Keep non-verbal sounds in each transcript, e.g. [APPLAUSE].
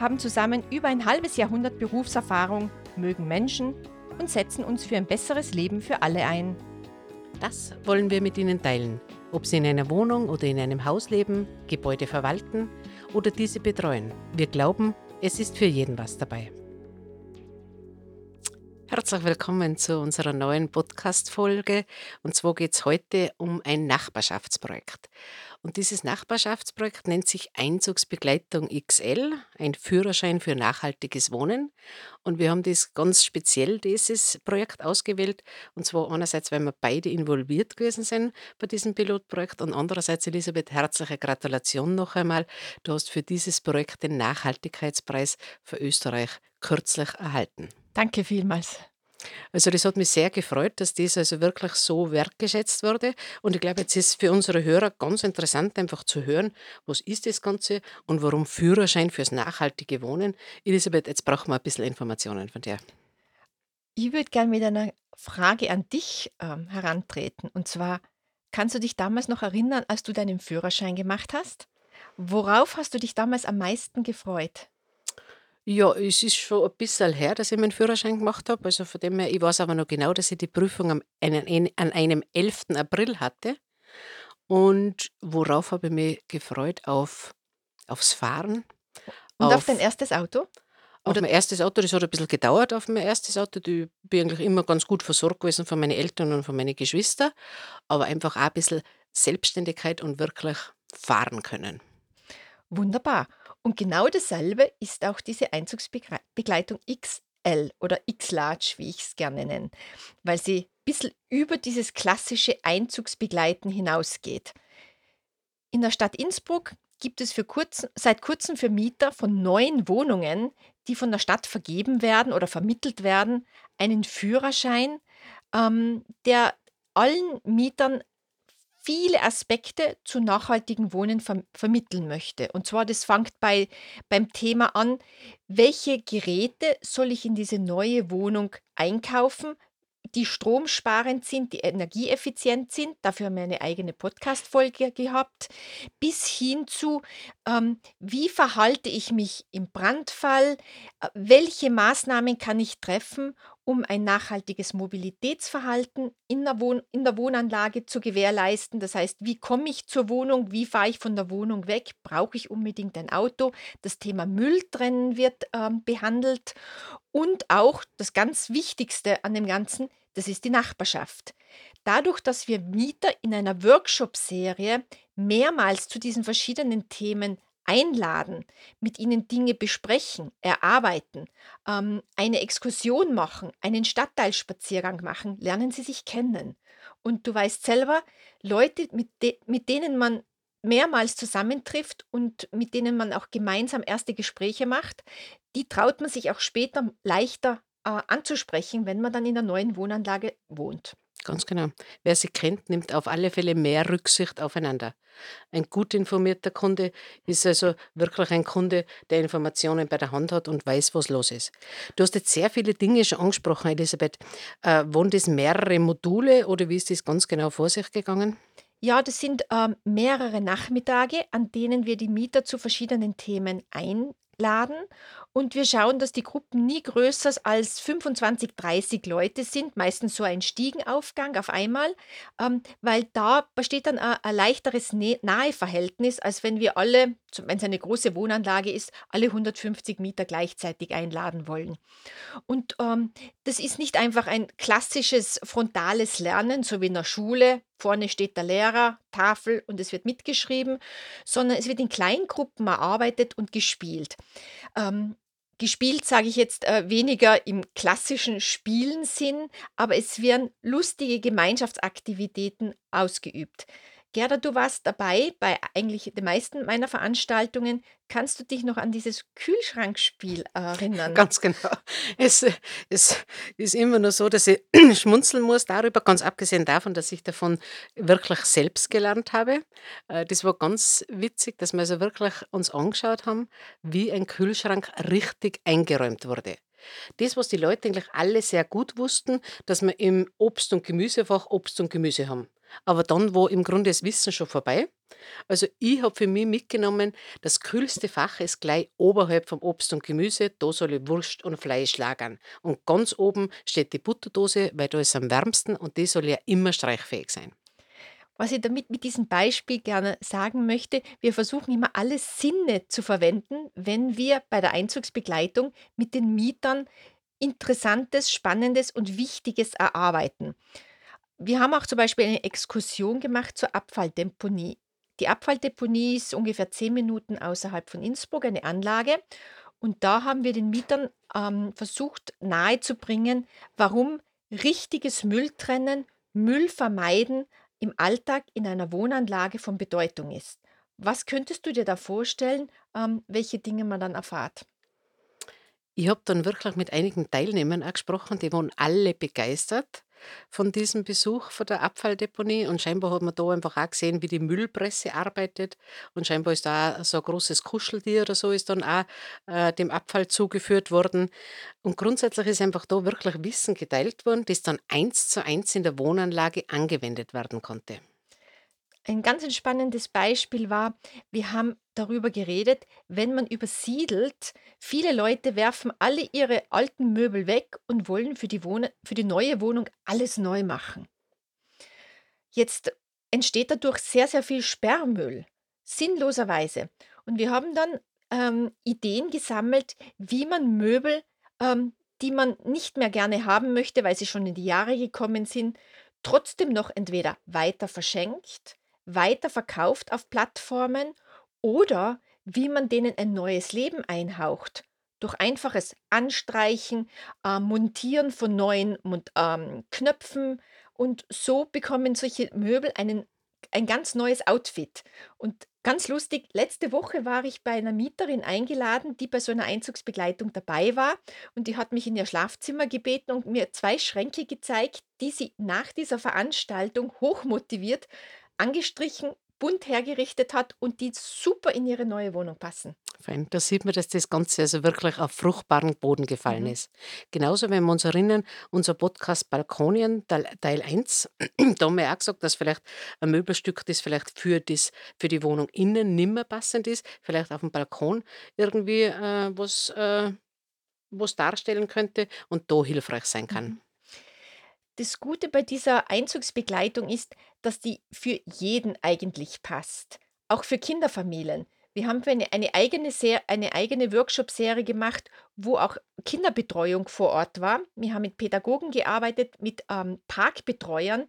haben zusammen über ein halbes Jahrhundert Berufserfahrung, mögen Menschen und setzen uns für ein besseres Leben für alle ein. Das wollen wir mit Ihnen teilen, ob Sie in einer Wohnung oder in einem Haus leben, Gebäude verwalten oder diese betreuen. Wir glauben, es ist für jeden was dabei. Herzlich willkommen zu unserer neuen Podcast-Folge. Und zwar geht es heute um ein Nachbarschaftsprojekt. Und dieses Nachbarschaftsprojekt nennt sich Einzugsbegleitung XL, ein Führerschein für nachhaltiges Wohnen. Und wir haben das ganz speziell, dieses Projekt ausgewählt. Und zwar einerseits, weil wir beide involviert gewesen sind bei diesem Pilotprojekt und andererseits, Elisabeth, herzliche Gratulation noch einmal. Du hast für dieses Projekt den Nachhaltigkeitspreis für Österreich kürzlich erhalten. Danke vielmals. Also das hat mich sehr gefreut, dass das also wirklich so wertgeschätzt wurde. Und ich glaube, jetzt ist für unsere Hörer ganz interessant, einfach zu hören, was ist das Ganze und warum Führerschein fürs nachhaltige Wohnen. Elisabeth, jetzt brauchen wir ein bisschen Informationen von dir. Ich würde gerne mit einer Frage an dich ähm, herantreten. Und zwar, kannst du dich damals noch erinnern, als du deinen Führerschein gemacht hast? Worauf hast du dich damals am meisten gefreut? Ja, es ist schon ein bisschen her, dass ich meinen Führerschein gemacht habe. Also von dem her, ich weiß aber noch genau, dass ich die Prüfung am, an einem 11. April hatte. Und worauf habe ich mich gefreut? Auf, aufs Fahren. Und auf dein erstes Auto? Auf mein erstes Auto, das hat ein bisschen gedauert auf mein erstes Auto. Ich bin eigentlich immer ganz gut versorgt gewesen von meinen Eltern und von meinen Geschwistern. Aber einfach auch ein bisschen Selbstständigkeit und wirklich fahren können. Wunderbar. Und genau dasselbe ist auch diese Einzugsbegleitung XL oder X-Large, wie ich es gerne nenne, weil sie ein bisschen über dieses klassische Einzugsbegleiten hinausgeht. In der Stadt Innsbruck gibt es kurz, seit kurzem für Mieter von neuen Wohnungen, die von der Stadt vergeben werden oder vermittelt werden, einen Führerschein, ähm, der allen Mietern viele Aspekte zu nachhaltigem Wohnen ver vermitteln möchte. Und zwar, das fängt bei, beim Thema an, welche Geräte soll ich in diese neue Wohnung einkaufen, die stromsparend sind, die energieeffizient sind. Dafür haben wir eine eigene Podcast-Folge gehabt. Bis hin zu, wie verhalte ich mich im Brandfall? Äh, welche Maßnahmen kann ich treffen, um ein nachhaltiges Mobilitätsverhalten in der, Wohn in der Wohnanlage zu gewährleisten? Das heißt, wie komme ich zur Wohnung? Wie fahre ich von der Wohnung weg? Brauche ich unbedingt ein Auto? Das Thema Mülltrennen wird ähm, behandelt. Und auch das ganz Wichtigste an dem Ganzen, das ist die Nachbarschaft. Dadurch, dass wir Mieter in einer Workshop-Serie mehrmals zu diesen verschiedenen Themen einladen, mit ihnen Dinge besprechen, erarbeiten, ähm, eine Exkursion machen, einen Stadtteilspaziergang machen, lernen sie sich kennen. Und du weißt selber, Leute, mit, de mit denen man mehrmals zusammentrifft und mit denen man auch gemeinsam erste Gespräche macht, die traut man sich auch später leichter äh, anzusprechen, wenn man dann in der neuen Wohnanlage wohnt. Ganz genau. Wer sie kennt, nimmt auf alle Fälle mehr Rücksicht aufeinander. Ein gut informierter Kunde ist also wirklich ein Kunde, der Informationen bei der Hand hat und weiß, was los ist. Du hast jetzt sehr viele Dinge schon angesprochen, Elisabeth. Äh, waren das mehrere Module oder wie ist das ganz genau vor sich gegangen? Ja, das sind ähm, mehrere Nachmittage, an denen wir die Mieter zu verschiedenen Themen einladen und wir schauen, dass die Gruppen nie größer als 25, 30 Leute sind, meistens so ein Stiegenaufgang auf einmal, ähm, weil da besteht dann ein, ein leichteres Naheverhältnis, als wenn wir alle, wenn es eine große Wohnanlage ist, alle 150 Mieter gleichzeitig einladen wollen. Und ähm, das ist nicht einfach ein klassisches frontales Lernen, so wie in der Schule. Vorne steht der Lehrer, Tafel und es wird mitgeschrieben, sondern es wird in Kleingruppen erarbeitet und gespielt. Ähm, Gespielt sage ich jetzt äh, weniger im klassischen Spielensinn, aber es werden lustige Gemeinschaftsaktivitäten ausgeübt. Gerda, du warst dabei bei eigentlich den meisten meiner Veranstaltungen. Kannst du dich noch an dieses Kühlschrankspiel erinnern? Ganz genau. Es, es ist immer nur so, dass ich [CLEARS THROAT] schmunzeln muss darüber, ganz abgesehen davon, dass ich davon wirklich selbst gelernt habe. Äh, das war ganz witzig, dass wir also wirklich uns angeschaut haben, wie ein Kühlschrank richtig eingeräumt wurde. Das, was die Leute eigentlich alle sehr gut wussten, dass wir im Obst und Gemüsefach Obst und Gemüse haben. Aber dann war im Grunde das Wissen schon vorbei. Also ich habe für mich mitgenommen, das kühlste Fach ist gleich oberhalb vom Obst und Gemüse, da soll ich Wurst und Fleisch lagern. Und ganz oben steht die Butterdose, weil da ist am wärmsten und die soll ja immer streichfähig sein. Was ich damit mit diesem Beispiel gerne sagen möchte, wir versuchen immer alle Sinne zu verwenden, wenn wir bei der Einzugsbegleitung mit den Mietern Interessantes, Spannendes und Wichtiges erarbeiten. Wir haben auch zum Beispiel eine Exkursion gemacht zur Abfalldeponie. Die Abfalldeponie ist ungefähr zehn Minuten außerhalb von Innsbruck, eine Anlage. Und da haben wir den Mietern ähm, versucht nahezubringen, warum richtiges Mülltrennen, Müll vermeiden im Alltag in einer Wohnanlage von Bedeutung ist. Was könntest du dir da vorstellen, ähm, welche Dinge man dann erfahrt? Ich habe dann wirklich mit einigen Teilnehmern auch gesprochen, die waren alle begeistert von diesem Besuch von der Abfalldeponie und scheinbar hat man da einfach auch gesehen, wie die Müllpresse arbeitet und scheinbar ist da so ein großes Kuscheltier oder so ist dann auch äh, dem Abfall zugeführt worden. Und grundsätzlich ist einfach da wirklich Wissen geteilt worden, das dann eins zu eins in der Wohnanlage angewendet werden konnte. Ein ganz spannendes Beispiel war, wir haben darüber geredet, wenn man übersiedelt, viele Leute werfen alle ihre alten Möbel weg und wollen für die, Wohn für die neue Wohnung alles neu machen. Jetzt entsteht dadurch sehr, sehr viel Sperrmüll, sinnloserweise. Und wir haben dann ähm, Ideen gesammelt, wie man Möbel, ähm, die man nicht mehr gerne haben möchte, weil sie schon in die Jahre gekommen sind, trotzdem noch entweder weiter verschenkt weiterverkauft auf Plattformen oder wie man denen ein neues Leben einhaucht. Durch einfaches Anstreichen, äh, Montieren von neuen ähm, Knöpfen und so bekommen solche Möbel einen ein ganz neues Outfit. Und ganz lustig, letzte Woche war ich bei einer Mieterin eingeladen, die bei so einer Einzugsbegleitung dabei war und die hat mich in ihr Schlafzimmer gebeten und mir zwei Schränke gezeigt, die sie nach dieser Veranstaltung hochmotiviert angestrichen, bunt hergerichtet hat und die super in ihre neue Wohnung passen. Fein. Da sieht man, dass das Ganze also wirklich auf fruchtbaren Boden gefallen Mhm. ist. Genauso, wenn wir uns erinnern, unser Podcast Balkonien, Teil Teil 1, [CLEARS THROAT] da haben wir auch gesagt, dass vielleicht ein Möbelstück, das vielleicht für, das, für die Wohnung innen nimmer passend ist, vielleicht auf dem Balkon irgendwie äh, was, äh, was darstellen könnte und da hilfreich sein kann. Mhm. Das Gute bei dieser Einzugsbegleitung ist, dass die für jeden eigentlich passt, auch für Kinderfamilien. Wir haben eine, eine eigene, Ser eine eigene Workshop-Serie gemacht, wo auch Kinderbetreuung vor Ort war. Wir haben mit Pädagogen gearbeitet, mit ähm, Parkbetreuern,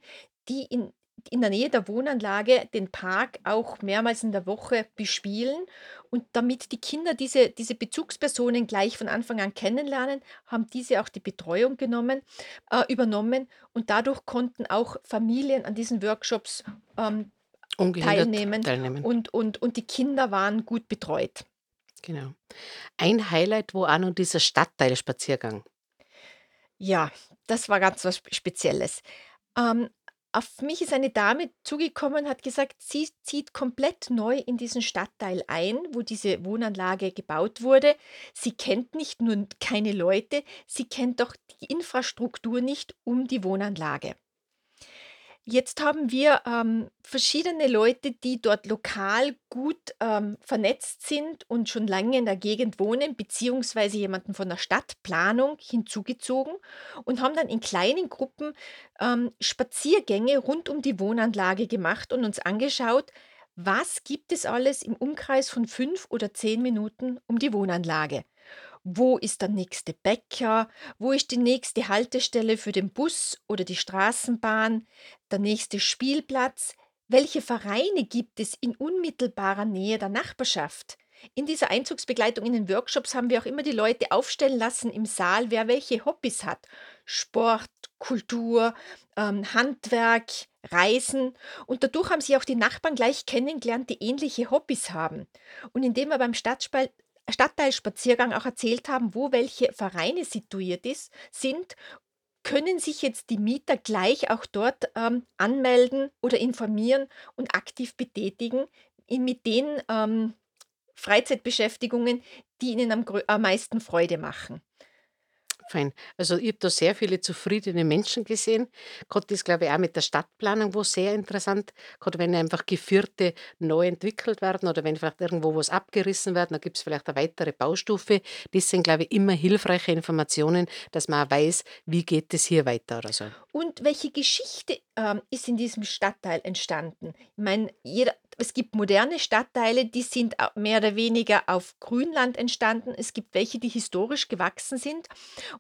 die in in der Nähe der Wohnanlage den Park auch mehrmals in der Woche bespielen. Und damit die Kinder diese, diese Bezugspersonen gleich von Anfang an kennenlernen, haben diese auch die Betreuung genommen, äh, übernommen. Und dadurch konnten auch Familien an diesen Workshops ähm, teilnehmen. teilnehmen. Und, und, und die Kinder waren gut betreut. Genau. Ein Highlight war auch noch dieser Stadtteilspaziergang. Ja, das war ganz was Spezielles. Ähm, auf mich ist eine Dame zugekommen hat gesagt, sie zieht komplett neu in diesen Stadtteil ein, wo diese Wohnanlage gebaut wurde. Sie kennt nicht nur keine Leute, sie kennt doch die Infrastruktur nicht um die Wohnanlage. Jetzt haben wir ähm, verschiedene Leute, die dort lokal gut ähm, vernetzt sind und schon lange in der Gegend wohnen, beziehungsweise jemanden von der Stadtplanung hinzugezogen und haben dann in kleinen Gruppen ähm, Spaziergänge rund um die Wohnanlage gemacht und uns angeschaut, was gibt es alles im Umkreis von fünf oder zehn Minuten um die Wohnanlage. Wo ist der nächste Bäcker? Wo ist die nächste Haltestelle für den Bus oder die Straßenbahn? Der nächste Spielplatz? Welche Vereine gibt es in unmittelbarer Nähe der Nachbarschaft? In dieser Einzugsbegleitung in den Workshops haben wir auch immer die Leute aufstellen lassen im Saal, wer welche Hobbys hat. Sport, Kultur, ähm, Handwerk, Reisen und dadurch haben sie auch die Nachbarn gleich kennengelernt, die ähnliche Hobbys haben. Und indem wir beim Stadtspal Stadtteilspaziergang auch erzählt haben, wo welche Vereine situiert ist, sind, können sich jetzt die Mieter gleich auch dort ähm, anmelden oder informieren und aktiv betätigen in, mit den ähm, Freizeitbeschäftigungen, die ihnen am, am meisten Freude machen. Fein. Also ich habe da sehr viele zufriedene Menschen gesehen. Gerade das, glaube ich, auch mit der Stadtplanung wo sehr interessant. Gerade wenn einfach Gevierte neu entwickelt werden oder wenn vielleicht irgendwo was abgerissen wird, dann gibt es vielleicht eine weitere Baustufe. Das sind, glaube ich, immer hilfreiche Informationen, dass man auch weiß, wie geht es hier weiter oder so. Und welche Geschichte ähm, ist in diesem Stadtteil entstanden? Ich meine, jeder, es gibt moderne Stadtteile, die sind mehr oder weniger auf Grünland entstanden. Es gibt welche, die historisch gewachsen sind.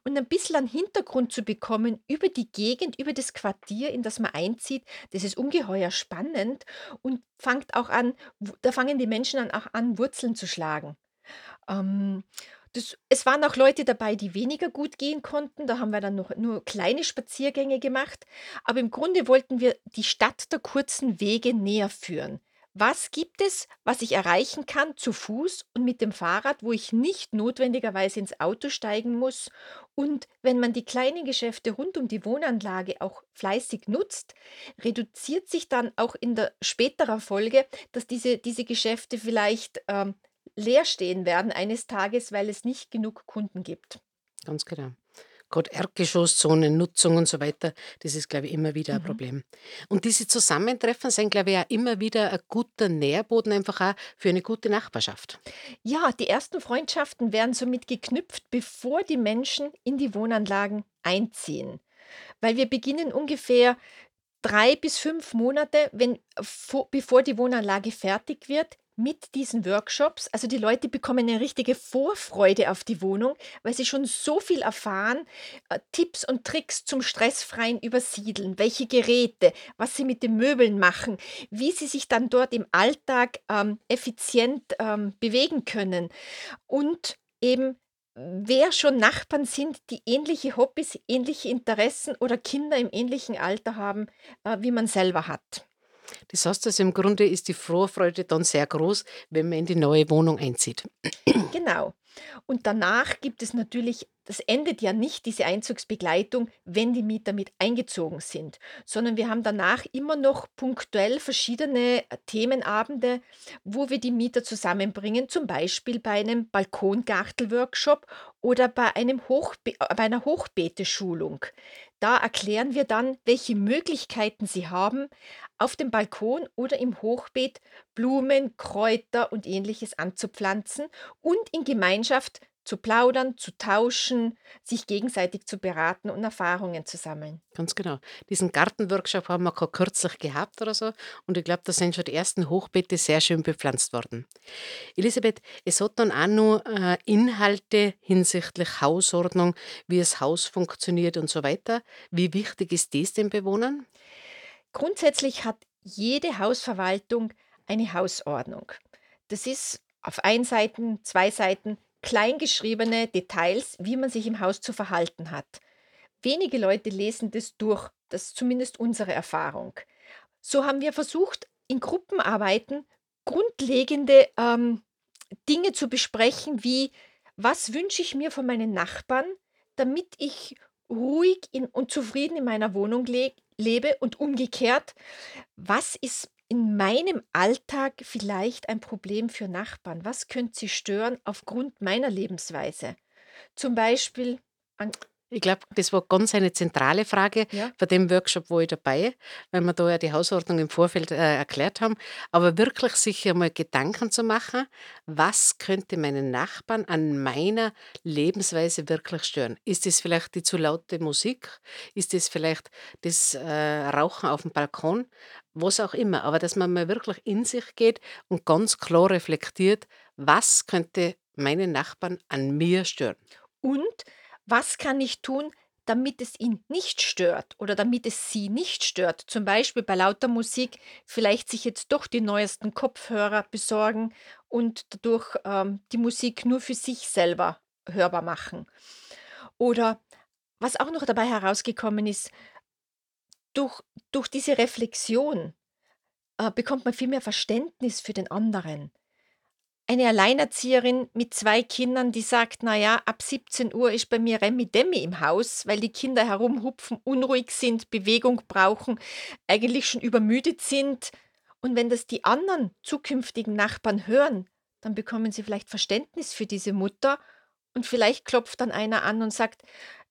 Und ein bisschen einen Hintergrund zu bekommen über die Gegend, über das Quartier, in das man einzieht, das ist ungeheuer spannend und fängt auch an, da fangen die Menschen dann auch an, Wurzeln zu schlagen. Ähm, das es waren auch Leute dabei, die weniger gut gehen konnten. Da haben wir dann noch nur kleine Spaziergänge gemacht. Aber im Grunde wollten wir die Stadt der kurzen Wege näher führen. Was gibt es, was ich erreichen kann zu Fuß und mit dem Fahrrad, wo ich nicht notwendigerweise ins Auto steigen muss? Und wenn man die kleinen Geschäfte rund um die Wohnanlage auch fleißig nutzt, reduziert sich dann auch in der späterer Folge, dass diese, diese Geschäfte vielleicht ähm, leer stehen werden eines Tages, weil es nicht genug Kunden gibt. Ganz genau. Gerade Erdgeschosszonen, Nutzung und so weiter, das ist, glaube ich, immer wieder ein Mhm. Problem. Und diese Zusammentreffen sind, glaube ich, auch immer wieder ein guter Nährboden einfach auch für eine gute Nachbarschaft. Ja, die ersten Freundschaften werden somit geknüpft, bevor die Menschen in die Wohnanlagen einziehen. Weil wir beginnen ungefähr drei bis fünf Monate, wenn, vor, bevor die Wohnanlage fertig wird, mit diesen Workshops. Also die Leute bekommen eine richtige Vorfreude auf die Wohnung, weil sie schon so viel erfahren. Äh, Tipps und Tricks zum stressfreien Übersiedeln, welche Geräte, was sie mit den Möbeln machen, wie sie sich dann dort im Alltag ähm, effizient ähm, bewegen können und eben wer schon Nachbarn sind, die ähnliche Hobbys, ähnliche Interessen oder Kinder im ähnlichen Alter haben, äh, wie man selber hat. Das heißt, also im Grunde ist die Vorfreude dann sehr groß, wenn man in die neue Wohnung einzieht. Genau. Und danach gibt es natürlich, das endet ja nicht, diese Einzugsbegleitung, wenn die Mieter mit eingezogen sind, sondern wir haben danach immer noch punktuell verschiedene äh, Themenabende, wo wir die Mieter zusammenbringen, zum Beispiel bei einem Balkongartel-Workshop oder bei, einem Hochbe äh, bei einer Hochbeete-Schulung. Da erklären wir dann, welche Möglichkeiten sie haben, auf dem Balkon oder im Hochbeet Blumen, Kräuter und ähnliches anzupflanzen und in Gemeinschaft zu plaudern, zu tauschen, sich gegenseitig zu beraten und Erfahrungen zu sammeln. Ganz genau. Diesen Gartenworkshop haben wir gerade kürzlich gehabt oder so. Und ich glaube, da sind schon die ersten Hochbeete sehr schön bepflanzt worden. Elisabeth, es hat dann auch noch äh, Inhalte hinsichtlich Hausordnung, wie das Haus funktioniert und so weiter. Wie wichtig ist das den Bewohnern? Grundsätzlich hat jede Hausverwaltung eine Hausordnung. Das ist auf ein Seiten, zwei Seiten kleingeschriebene Details, wie man sich im Haus zu verhalten hat. Wenige Leute lesen das durch, das ist zumindest unsere Erfahrung. So haben wir versucht, in Gruppenarbeiten grundlegende ähm, Dinge zu besprechen, wie was wünsche ich mir von meinen Nachbarn, damit ich ruhig und zufrieden in meiner Wohnung le lebe und umgekehrt, was ist in meinem Alltag vielleicht ein Problem für Nachbarn? Was könnte sie stören aufgrund meiner Lebensweise? Zum Beispiel Ich glaube, das war ganz eine zentrale Frage ja, bei dem Workshop, wo ich dabei, weil wir da ja die Hausordnung im Vorfeld äh, erklärt haben. Aber wirklich sich einmal Gedanken zu machen, was könnte meinen Nachbarn an meiner Lebensweise wirklich stören? Ist es vielleicht die zu laute Musik? Ist es vielleicht das äh, Rauchen auf dem Balkon? Was auch immer. Aber dass man mal wirklich in sich geht und ganz klar reflektiert, was könnte meinen Nachbarn an mir stören? und was kann ich tun, damit es ihn nicht stört oder damit es sie nicht stört? Zum Beispiel bei lauter Musik vielleicht sich jetzt doch die neuesten Kopfhörer besorgen und dadurch ähm, die Musik nur für sich selber hörbar machen. Oder was auch noch dabei herausgekommen ist, durch, durch diese Reflexion äh, bekommt man viel mehr Verständnis für den anderen. Eine Alleinerzieherin mit zwei Kindern, die sagt, na ja, ab 17 Uhr ist bei mir Remi-Demi im Haus, weil die Kinder herumhupfen, unruhig sind, Bewegung brauchen, eigentlich schon übermüdet sind. Und wenn das die anderen zukünftigen Nachbarn hören, dann bekommen sie vielleicht Verständnis für diese Mutter und vielleicht klopft dann einer an und sagt: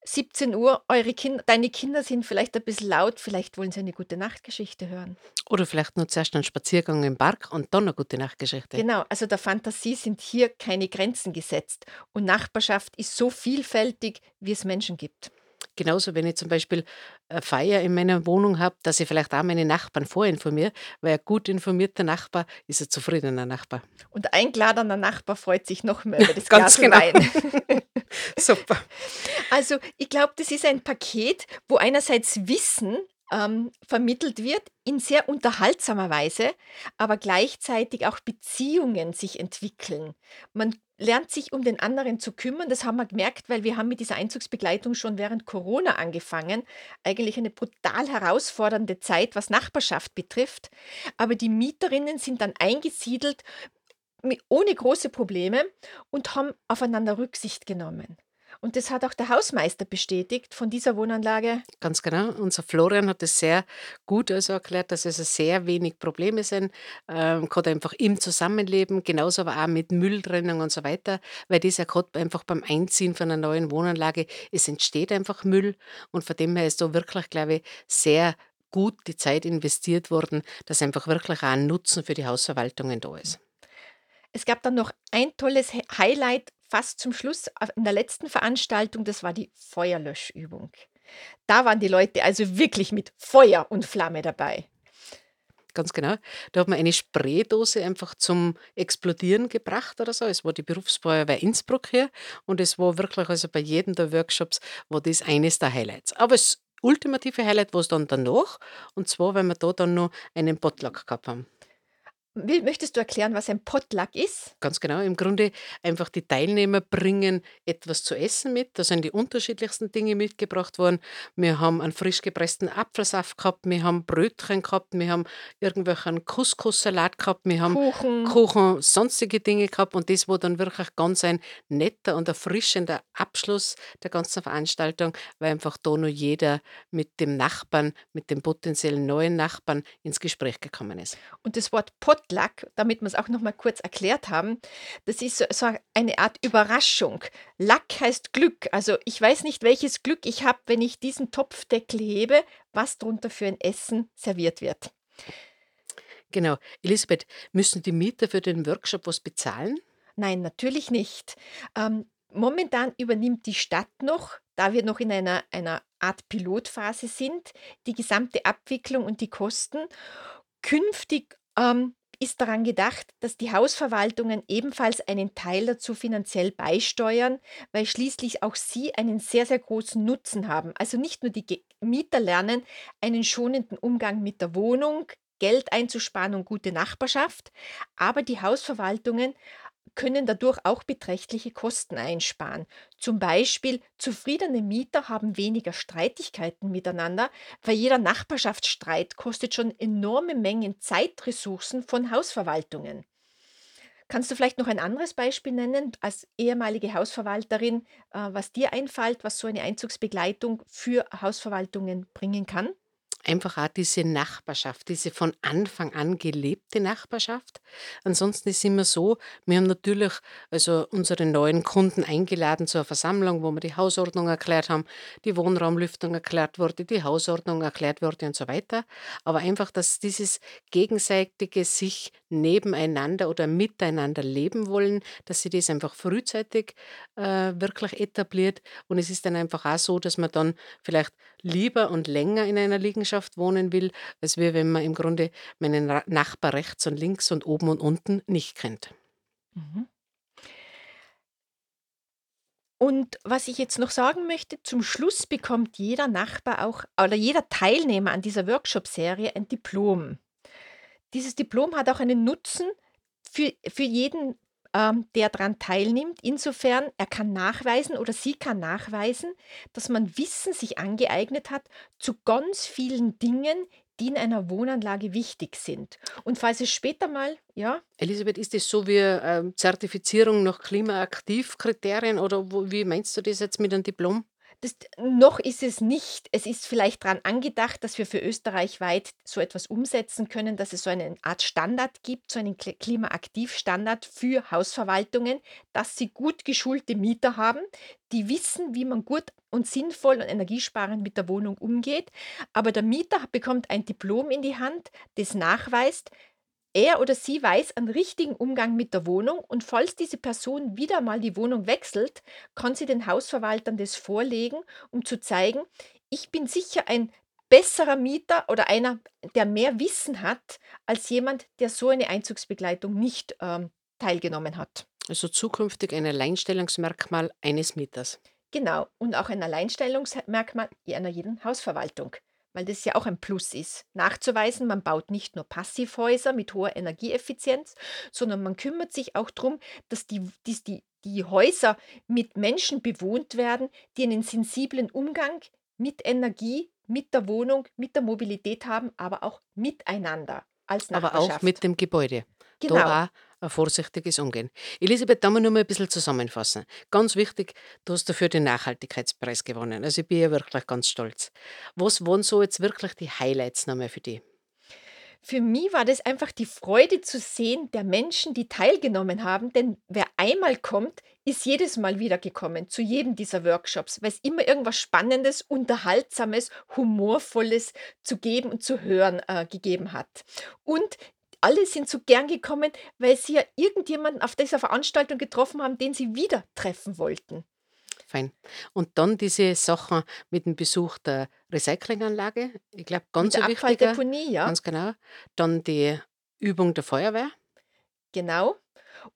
„17 Uhr, eure Kinder deine Kinder sind vielleicht ein bisschen laut, vielleicht wollen sie eine Gute-Nacht-Geschichte hören.“ Oder vielleicht nur zuerst einen Spaziergang im Park und dann eine gute Nachtgeschichte. Genau, also der Fantasie sind hier keine Grenzen gesetzt und Nachbarschaft ist so vielfältig, wie es Menschen gibt. Genauso, wenn ich zum Beispiel eine Feier in meiner Wohnung habe, dass ich vielleicht auch meine Nachbarn vorinformiere, weil ein gut informierter Nachbar ist ein zufriedener Nachbar. Und ein geladener Nachbar freut sich noch mehr über [LAUGHS] das Ganz Glas genau. Wein. [LAUGHS] Super. Also, ich glaube, das ist ein Paket, wo einerseits Wissen ähm, vermittelt wird in sehr unterhaltsamer Weise, aber gleichzeitig auch Beziehungen sich entwickeln. Man lernt sich um den anderen zu kümmern. Das haben wir gemerkt, weil wir haben mit dieser Einzugsbegleitung schon während Corona angefangen. Eigentlich eine brutal herausfordernde Zeit, was Nachbarschaft betrifft. Aber die Mieterinnen sind dann eingesiedelt ohne große Probleme und haben aufeinander Rücksicht genommen. Und das hat auch der Hausmeister bestätigt von dieser Wohnanlage. Ganz genau. Unser Florian hat es sehr gut also erklärt, dass es also sehr wenig Probleme sind, ähm, gerade einfach im Zusammenleben, genauso aber auch mit Mülltrennung und so weiter, weil das ja gerade einfach beim Einziehen von einer neuen Wohnanlage, es entsteht einfach Müll und von dem her ist da wirklich, glaube ich, sehr gut die Zeit investiert worden, dass einfach wirklich auch ein Nutzen für die Hausverwaltungen da ist. Es gab dann noch ein tolles Hi- Highlight fast zum Schluss in der letzten Veranstaltung, das war die Feuerlöschübung. Da waren die Leute also wirklich mit Feuer und Flamme dabei. Ganz genau. Da hat man eine Spraydose einfach zum Explodieren gebracht oder so. Es war die Berufsfeuerwehr Innsbruck hier und es war wirklich, also bei jedem der Workshops war das eines der Highlights. Aber das ultimative Highlight war es dann danach und zwar, weil wir da dann noch einen Potluck gehabt haben. Will- Möchtest du erklären, was ein Potluck ist? Ganz genau. Im Grunde einfach die Teilnehmer bringen etwas zu essen mit. Da sind die unterschiedlichsten Dinge mitgebracht worden. Wir haben einen frisch gepressten Apfelsaft gehabt, wir haben Brötchen gehabt, wir haben irgendwelchen Couscous-Salat gehabt, wir haben Kuchen. Kuchen, sonstige Dinge gehabt und das war dann wirklich ganz ein netter und erfrischender Abschluss der ganzen Veranstaltung, weil einfach da noch jeder mit dem Nachbarn, mit dem potenziellen neuen Nachbarn ins Gespräch gekommen ist. Und das Wort Potluck, damit wir es auch noch mal kurz erklärt haben, das ist so, so eine Art Überraschung. Luck heißt Glück. Also ich weiß nicht, welches Glück ich habe, wenn ich diesen Topfdeckel hebe, was drunter für ein Essen serviert wird. Genau. Elisabeth, müssen die Mieter für den Workshop was bezahlen? Nein, natürlich nicht. Ähm, momentan übernimmt die Stadt noch, da wir noch in einer, einer Art Pilotphase sind, die gesamte Abwicklung und die Kosten. Künftig ähm, ist daran gedacht, dass die Hausverwaltungen ebenfalls einen Teil dazu finanziell beisteuern, weil schließlich auch sie einen sehr, sehr großen Nutzen haben. Also nicht nur die Mieter lernen einen schonenden Umgang mit der Wohnung, Geld einzusparen und gute Nachbarschaft, aber die Hausverwaltungen können dadurch auch beträchtliche Kosten einsparen. Zum Beispiel zufriedene Mieter haben weniger Streitigkeiten miteinander, weil jeder Nachbarschaftsstreit kostet schon enorme Mengen Zeitressourcen von Hausverwaltungen. Kannst du vielleicht noch ein anderes Beispiel nennen als ehemalige Hausverwalterin, äh, was dir einfällt, was so eine Einzugsbegleitung für Hausverwaltungen bringen kann? Einfach auch diese Nachbarschaft, diese von Anfang an gelebte Nachbarschaft. Ansonsten ist immer so, wir haben natürlich also unsere neuen Kunden eingeladen zur Versammlung, wo wir die Hausordnung erklärt haben, die Wohnraumlüftung erklärt wurde, die Hausordnung erklärt wurde und so weiter. Aber einfach, dass dieses gegenseitige sich nebeneinander oder miteinander leben wollen, dass sie das einfach frühzeitig äh, wirklich etabliert. Und es ist dann einfach auch so, dass man dann vielleicht lieber und länger in einer Liegenschaft wohnen will, als wir, wenn man im Grunde meinen Nachbar rechts und links und oben und unten nicht kennt. Mhm. Und was ich jetzt noch sagen möchte, zum Schluss bekommt jeder Nachbar auch oder jeder Teilnehmer an dieser Workshop-Serie ein Diplom. Dieses Diplom hat auch einen Nutzen für, für jeden ähm, der daran teilnimmt. Insofern, er kann nachweisen oder sie kann nachweisen, dass man Wissen sich angeeignet hat zu ganz vielen Dingen, die in einer Wohnanlage wichtig sind. Und falls es später mal, ja, Elisabeth, ist das so wie ähm, Zertifizierung nach Klimaaktivkriterien oder wo, wie meinst du das jetzt mit einem Diplom? Das, noch ist es nicht. Es ist vielleicht daran angedacht, dass wir für Österreich weit so etwas umsetzen können, dass es so eine Art Standard gibt, so einen Kli- Klimaaktivstandard für Hausverwaltungen, dass sie gut geschulte Mieter haben, die wissen, wie man gut und sinnvoll und energiesparend mit der Wohnung umgeht. Aber der Mieter bekommt ein Diplom in die Hand, das nachweist, er oder sie weiß einen richtigen Umgang mit der Wohnung und falls diese Person wieder mal die Wohnung wechselt, kann sie den Hausverwaltern das vorlegen, um zu zeigen, ich bin sicher ein besserer Mieter oder einer, der mehr Wissen hat, als jemand, der so eine Einzugsbegleitung nicht ähm, teilgenommen hat. Also zukünftig ein Alleinstellungsmerkmal eines Mieters. Genau, und auch ein Alleinstellungsmerkmal einer jeden Hausverwaltung, weil das ja auch ein Plus ist. Nachzuweisen, man baut nicht nur Passivhäuser mit hoher Energieeffizienz, sondern man kümmert sich auch darum, dass die, dass die, die Häuser mit Menschen bewohnt werden, die einen sensiblen Umgang mit Energie, mit der Wohnung, mit der Mobilität haben, aber auch miteinander als Aber auch Nachbarschaft. mit dem Gebäude. Genau. Da ein vorsichtiges Umgehen. Elisabeth, da mal nur mal ein bisschen zusammenfassen. Ganz wichtig, du hast dafür den Nachhaltigkeitspreis gewonnen. Also ich bin ja wirklich ganz stolz. Was waren so jetzt wirklich die Highlights nochmal für dich? Für mich war das einfach die Freude zu sehen der Menschen, die teilgenommen haben, denn wer einmal kommt, ist jedes Mal wieder gekommen zu jedem dieser Workshops, weil es immer irgendwas Spannendes, Unterhaltsames, Humorvolles zu geben und zu hören äh, gegeben hat. Und alle sind so gern gekommen, weil sie ja irgendjemanden auf dieser Veranstaltung getroffen haben, den sie wieder treffen wollten. Fein. Und dann diese Sachen mit dem Besuch der Recyclinganlage. Ich glaube, Mit ganz der ein wichtiger, Abfalldeponie, ja, ganz genau. Dann die Übung der Feuerwehr. genau.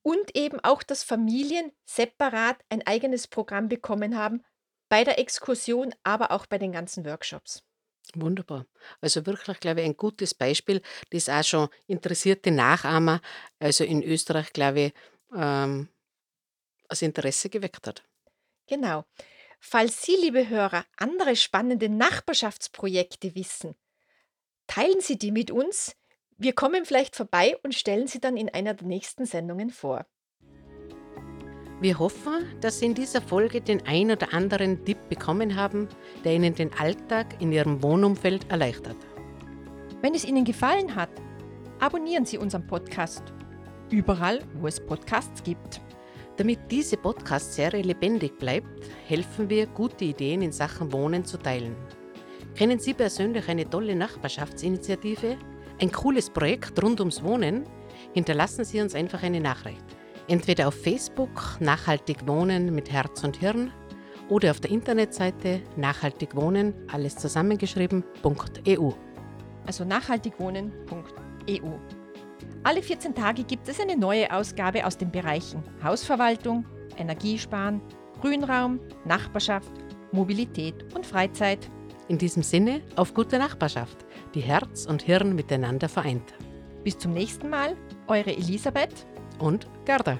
Und eben auch, dass Familien separat ein eigenes Programm bekommen haben, bei der Exkursion, aber auch bei den ganzen Workshops. Wunderbar. Also wirklich, glaube ich, ein gutes Beispiel, das auch schon interessierte Nachahmer, also in Österreich, glaube ich, ähm, das Interesse geweckt hat. Genau. Falls Sie, liebe Hörer, andere spannende Nachbarschaftsprojekte wissen, teilen Sie die mit uns. Wir kommen vielleicht vorbei und stellen sie dann in einer der nächsten Sendungen vor. Wir hoffen, dass Sie in dieser Folge den ein oder anderen Tipp bekommen haben, der Ihnen den Alltag in Ihrem Wohnumfeld erleichtert. Wenn es Ihnen gefallen hat, abonnieren Sie unseren Podcast. Überall, wo es Podcasts gibt. Damit diese Podcast-Serie lebendig bleibt, helfen wir, gute Ideen in Sachen Wohnen zu teilen. Kennen Sie persönlich eine tolle Nachbarschaftsinitiative? Ein cooles Projekt rund ums Wohnen? Hinterlassen Sie uns einfach eine Nachricht. Entweder auf Facebook Nachhaltig Wohnen mit Herz und Hirn oder auf der Internetseite Nachhaltig Wohnen, alles zusammengeschrieben.eu. Also nachhaltigwohnen.eu. Alle 14 Tage gibt es eine neue Ausgabe aus den Bereichen Hausverwaltung, Energiesparen, Grünraum, Nachbarschaft, Mobilität und Freizeit. In diesem Sinne auf gute Nachbarschaft, die Herz und Hirn miteinander vereint. Bis zum nächsten Mal, eure Elisabeth. Und Gerda.